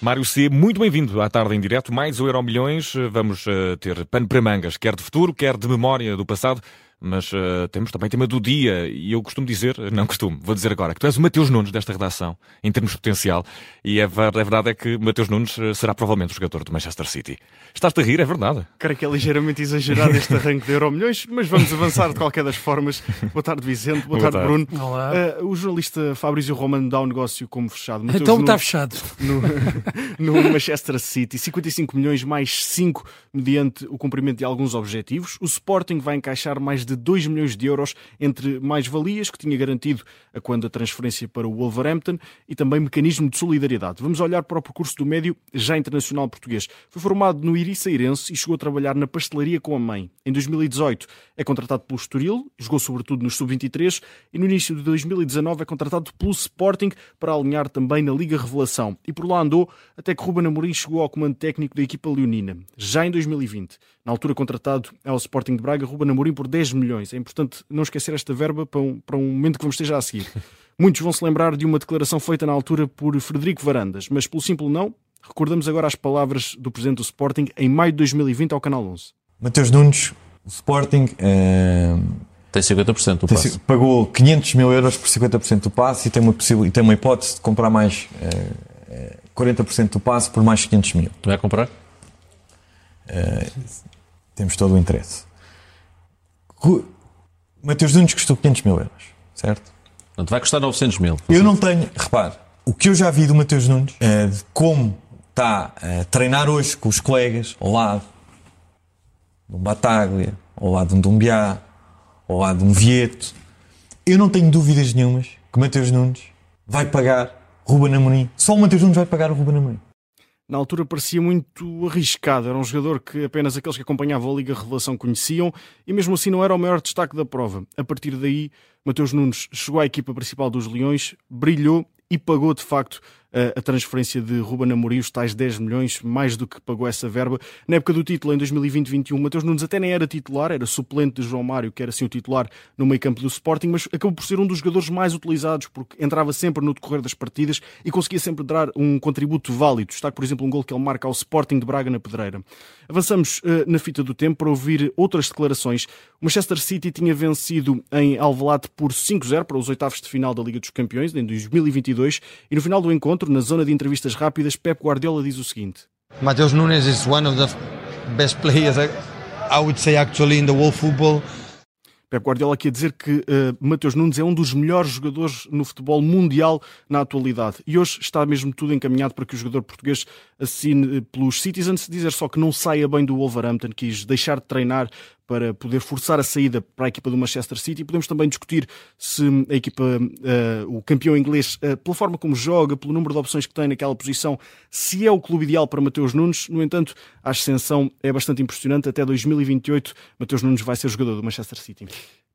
Mário C, muito bem-vindo à tarde em direto. Mais o Euro Milhões. Vamos uh, ter pano para mangas, quer de futuro, quer de memória do passado mas uh, temos também tema do dia e eu costumo dizer, não costumo, vou dizer agora, que tu és o Mateus Nunes desta redação, em termos de potencial, e a verdade é que Mateus Nunes eh, será provavelmente o jogador do Manchester City. Estás-te a rir, é verdade. Creio que é ligeiramente exagerado este arranque de Euro Milhões, mas vamos avançar de qualquer das formas. Boa tarde, Vicente. Boa, Boa tarde, tarde, Bruno. Olá. Uh, o jornalista Fabrício Romano dá o um negócio como fechado. Mateus então está fechado. No, no Manchester City, 55 milhões mais 5 mediante o cumprimento de alguns objetivos. O Sporting vai encaixar mais de 2 milhões de euros entre mais-valias que tinha garantido a quando a transferência para o Wolverhampton e também mecanismo de solidariedade. Vamos olhar para o percurso do médio já internacional português. Foi formado no Iriçeirense e chegou a trabalhar na pastelaria com a mãe. Em 2018 é contratado pelo Estoril, jogou sobretudo nos sub-23 e no início de 2019 é contratado pelo Sporting para alinhar também na Liga Revelação. E por lá andou até que Ruben Amorim chegou ao comando técnico da equipa leonina, já em 2020. Na altura contratado ao Sporting de Braga, Ruben Amorim por 10 milhões. É importante não esquecer esta verba para um, para um momento que vamos ter já a seguir. Muitos vão se lembrar de uma declaração feita na altura por Frederico Varandas, mas pelo simples não, recordamos agora as palavras do presidente do Sporting em maio de 2020 ao Canal 11. Mateus Nunes, o Sporting. Uh... Tem 50% do passe. Pagou 500 mil euros por 50% do passe e tem uma, possível, e tem uma hipótese de comprar mais uh, 40% do passe por mais 500 mil. Tu vai comprar? Uh, temos todo o interesse. Mateus Nunes custou 500 mil euros, certo? Portanto, vai custar 900 mil. Eu não tenho, repare, o que eu já vi do Mateus Nunes, é de como está a treinar hoje com os colegas ao lado de um Bataglia, ao lado de um Dumbiá, ao lado de um Vieto, eu não tenho dúvidas nenhumas que Mateus Nunes vai pagar Ruben Amorim. Só o Mateus Nunes vai pagar o Ruben Amorim na altura parecia muito arriscado. Era um jogador que apenas aqueles que acompanhavam a Liga Revelação conheciam e mesmo assim não era o maior destaque da prova. A partir daí, Mateus Nunes chegou à equipa principal dos Leões, brilhou e pagou de facto a transferência de Ruben Amorim, os tais 10 milhões, mais do que pagou essa verba. Na época do título, em 2020-21, Mateus Nunes até nem era titular, era suplente de João Mário, que era assim o titular no meio campo do Sporting, mas acabou por ser um dos jogadores mais utilizados, porque entrava sempre no decorrer das partidas e conseguia sempre dar um contributo válido. Está, por exemplo, um gol que ele marca ao Sporting de Braga na Pedreira. Avançamos uh, na fita do tempo para ouvir outras declarações. O Manchester City tinha vencido em Alvalade por 5-0 para os oitavos de final da Liga dos Campeões, em 2022, e no final do encontro, na zona de entrevistas rápidas, Pep Guardiola diz o seguinte: Mateus Nunes is one of the best players I would say actually in the world football. Pep Guardiola aqui a dizer que uh, Mateus Nunes é um dos melhores jogadores no futebol mundial na atualidade. E hoje está mesmo tudo encaminhado para que o jogador português assine eh, pelos Citizens. Dizer só que não saia bem do Wolverhampton, quis deixar de treinar para poder forçar a saída para a equipa do Manchester City. Podemos também discutir se a equipa, uh, o campeão inglês, uh, pela forma como joga, pelo número de opções que tem naquela posição, se é o clube ideal para Mateus Nunes. No entanto, a ascensão é bastante impressionante. Até 2028, Mateus Nunes vai ser jogador do Manchester City.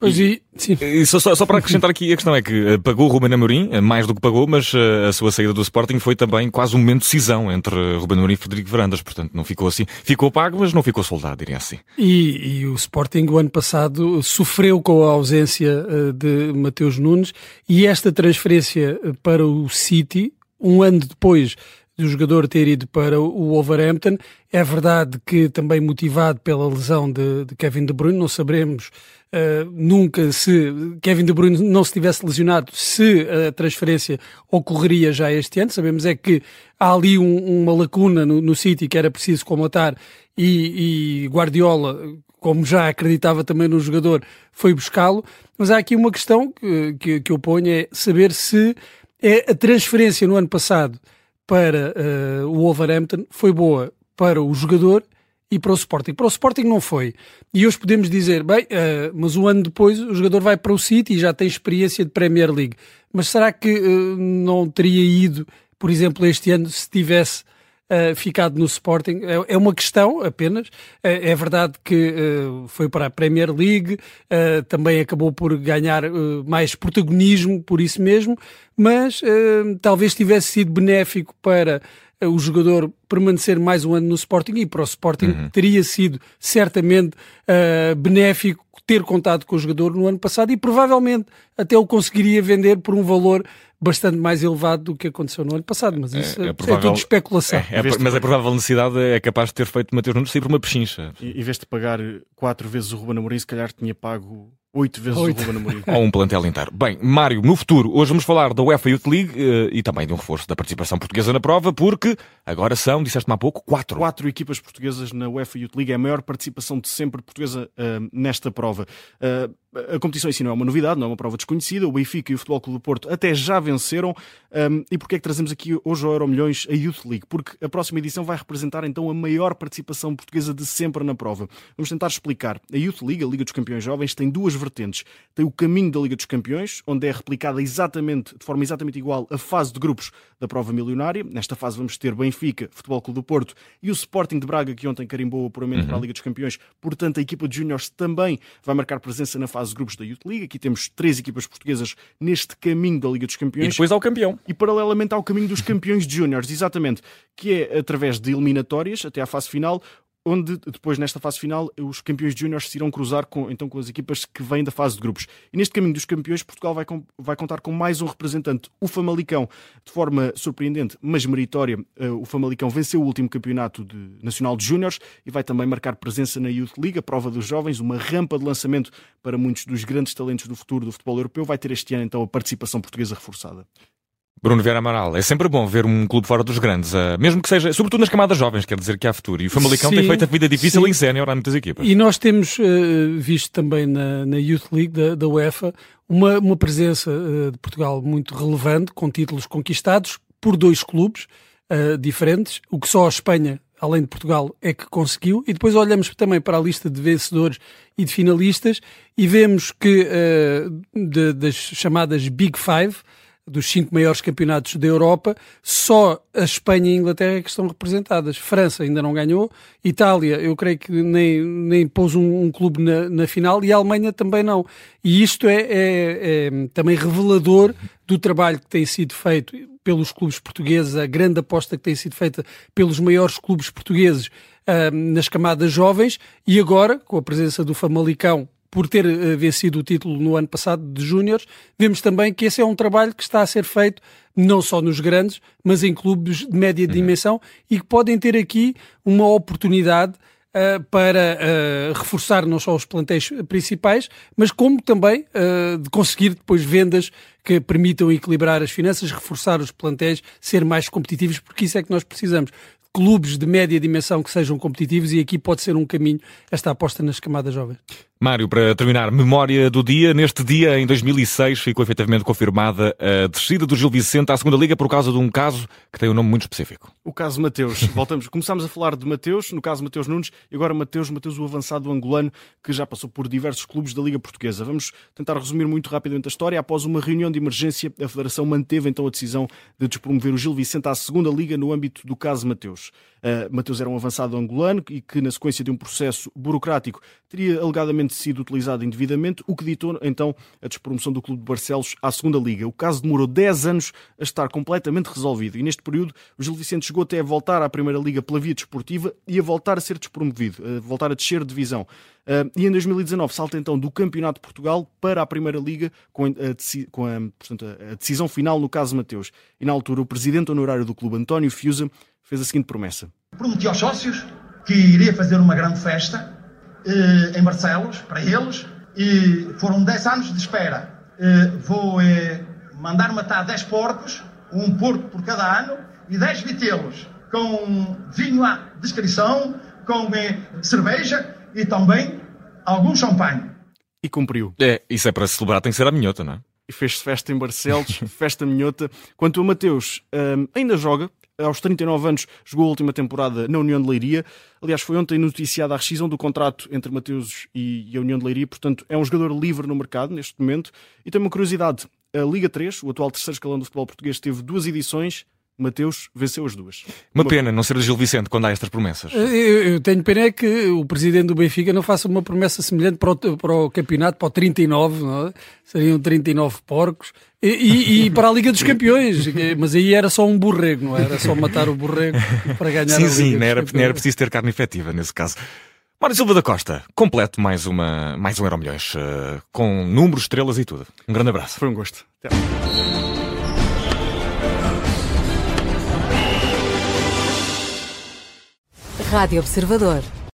Pois e, sim. E só, só, para acrescentar aqui, a questão é que eh, pagou o Ruben Amorim, eh, mais do que pagou, mas eh, a sua saída do Sporting foi também quase um momento de cisão entre Ruben Amorim e Frederico Varandas, portanto não ficou assim, ficou pago, mas não ficou soldado, diria assim. E, e o Sporting o ano passado sofreu com a ausência de Mateus Nunes e esta transferência para o City, um ano depois do jogador ter ido para o Wolverhampton. É verdade que também motivado pela lesão de, de Kevin De Bruyne, não saberemos uh, nunca se Kevin De Bruyne não se tivesse lesionado, se a transferência ocorreria já este ano. Sabemos é que há ali um, uma lacuna no, no City que era preciso comatar e, e Guardiola, como já acreditava também no jogador, foi buscá-lo. Mas há aqui uma questão que, que, que eu ponho, é saber se é a transferência no ano passado para uh, o Wolverhampton foi boa para o jogador e para o Sporting. Para o Sporting não foi. E hoje podemos dizer, bem, uh, mas um ano depois o jogador vai para o City e já tem experiência de Premier League. Mas será que uh, não teria ido, por exemplo, este ano se tivesse uh, ficado no Sporting. É, é, uma questão apenas. É, é verdade que uh, foi para a Premier League, uh, também acabou por ganhar mais protagonismo por isso mesmo, mas talvez tivesse sido benéfico para o jogador permanecer mais um ano no Sporting e para o Sporting uhum. teria sido certamente uh, benéfico ter contado com o jogador no ano passado e provavelmente até o conseguiria vender por um valor bastante mais elevado do que aconteceu no ano passado, mas isso é, é, é provável... é tudo especulação. É, mas a provável necessidade é capaz de ter feito Mateus Nunes sair por uma pechincha. Em vez de pagar quatro vezes o Ruben Amorim, se calhar tinha pago Oito vezes Oito. o Ruben Amorim. Ou um plantel inteiro. Bem, Mário, no futuro, hoje vamos falar da UEFA Youth League uh, e também de um reforço da participação portuguesa na prova, porque agora são, disseste-me há pouco, quatro. Quatro equipas portuguesas na UEFA Youth League. É a maior participação de sempre portuguesa uh, nesta prova. Uh, a competição em si não é uma novidade, não é uma prova desconhecida. O Benfica e o Futebol Clube do Porto até já venceram. Um, e porquê é que trazemos aqui hoje ao Euro Milhões a Youth League? Porque a próxima edição vai representar então a maior participação portuguesa de sempre na prova. Vamos tentar explicar. A Youth League, a Liga dos Campeões Jovens, tem duas vertentes. Tem o caminho da Liga dos Campeões, onde é replicada exatamente, de forma exatamente igual, a fase de grupos da prova milionária. Nesta fase vamos ter Benfica, Futebol Clube do Porto e o Sporting de Braga, que ontem carimbou o apuramento uhum. para a Liga dos Campeões. Portanto, a equipa de Júniors também vai marcar presença na fase de grupos da Youth League. Liga. Aqui temos três equipas portuguesas neste caminho da Liga dos Campeões. E depois ao campeão. E paralelamente ao caminho dos campeões de júniores, exatamente, que é através de eliminatórias até à fase final, onde depois nesta fase final os campeões júniores se irão cruzar com, então, com as equipas que vêm da fase de grupos. E neste caminho dos campeões, Portugal vai, com, vai contar com mais um representante, o Famalicão, de forma surpreendente, mas meritória. Uh, o Famalicão venceu o último campeonato de, nacional de júniores e vai também marcar presença na Youth League, a prova dos jovens, uma rampa de lançamento para muitos dos grandes talentos do futuro do futebol europeu. Vai ter este ano então a participação portuguesa reforçada. Bruno Vieira Amaral, é sempre bom ver um clube fora dos grandes, uh, mesmo que seja, sobretudo nas camadas jovens, quer dizer que há futuro. E o Famalicão sim, tem feito a vida difícil sim. em sénior há muitas equipas. E nós temos uh, visto também na, na Youth League da, da UEFA uma, uma presença uh, de Portugal muito relevante, com títulos conquistados por dois clubes diferentes, o que só a Espanha além de Portugal, é que conseguiu. E depois olhamos também para a lista de vencedores e de finalistas e vemos que uh, de, das chamadas Big Five, dos cinco maiores campeonatos da Europa, só a Espanha e a Inglaterra que estão representadas. França ainda não ganhou, Itália, eu creio que nem, nem pôs um, um clube na, na, final e a Alemanha também não. E isto é, é, é, também revelador do trabalho que tem sido feito pelos clubes portugueses, a grande aposta que tem sido feita pelos maiores clubes portugueses uh, nas camadas jovens e agora, com a presença do Famalicão por ter uh, vencido o título no ano passado de Júniores, vemos também que esse é um trabalho que está a ser feito não só nos grandes, mas em clubes de média uhum. dimensão e que podem ter aqui uma oportunidade uh, para uh, reforçar não só os plantéis principais, mas como também de conseguir depois vendas que permitam equilibrar as finanças, reforçar os plantéis, ser mais competitivos, porque isso é que nós precisamos clubes de média dimensão que sejam competitivos e aqui pode ser um caminho esta aposta nas camadas jovens. Mário, para terminar, memória do dia. Neste dia, em 2006, ficou efetivamente confirmada a descida do Gil Vicente à segunda Liga por causa de um caso que tem um nome muito específico. O caso Mateus. Voltamos. Começámos a falar de Mateus, no caso Mateus Nunes, e agora Mateus, Mateus o avançado angolano, que já passou por diversos clubes da Liga Portuguesa. Vamos tentar resumir muito rapidamente a história. Após uma reunião de emergência, a Federação manteve então a decisão de despromover o Gil Vicente à segunda Liga no âmbito do caso Mateus. Uh, Mateus era um avançado angolano e que, na sequência de um processo burocrático, teria alegadamente sido utilizado indevidamente, o que ditou então a despromoção do Clube de Barcelos à segunda Liga. O caso demorou 10 anos a estar completamente resolvido e neste período o Gil Vicente chegou até a voltar à Primeira Liga pela via desportiva e a voltar a ser despromovido, a voltar a descer de divisão. Uh, e em 2019 salta então do Campeonato de Portugal para a Primeira Liga com, a, com a, portanto, a decisão final no caso Mateus. E na altura o presidente honorário do clube, António Fiusa, fez a seguinte promessa. Prometi aos sócios que iria fazer uma grande festa eh, em Barcelos, para eles, e foram 10 anos de espera. Eh, vou eh, mandar matar 10 porcos, um porco por cada ano, e 10 vitelos, com vinho à descrição, com cerveja e também algum champanhe. E cumpriu. É, isso é para celebrar, tem que ser a minhota, não é? E fez-se festa em Barcelos, festa minhota. Quanto a Mateus, um, ainda joga, aos 39 anos, jogou a última temporada na União de Leiria. Aliás, foi ontem noticiada a rescisão do contrato entre Mateus e a União de Leiria, portanto, é um jogador livre no mercado neste momento. E tem uma curiosidade: a Liga 3, o atual terceiro escalão do futebol português, teve duas edições Mateus venceu as duas. Uma, uma pena não ser o Gil Vicente quando há estas promessas. Eu, eu, tenho pena é que o presidente do Benfica não faça uma promessa semelhante para o, para o campeonato, para o 39, não é? seriam 39 porcos, e, e, e, para a Liga dos Campeões. Mas aí era só um borrego, não é? era? só matar o borrego para ganhar sim, a Liga Sim, não era, não era preciso ter carne efetiva nesse caso. Mário Silva da Costa, completo mais, uma, mais um Euro Milhões, uh, com números, estrelas e tudo. Um grande abraço. Foi um gosto. Até Rádio Observador.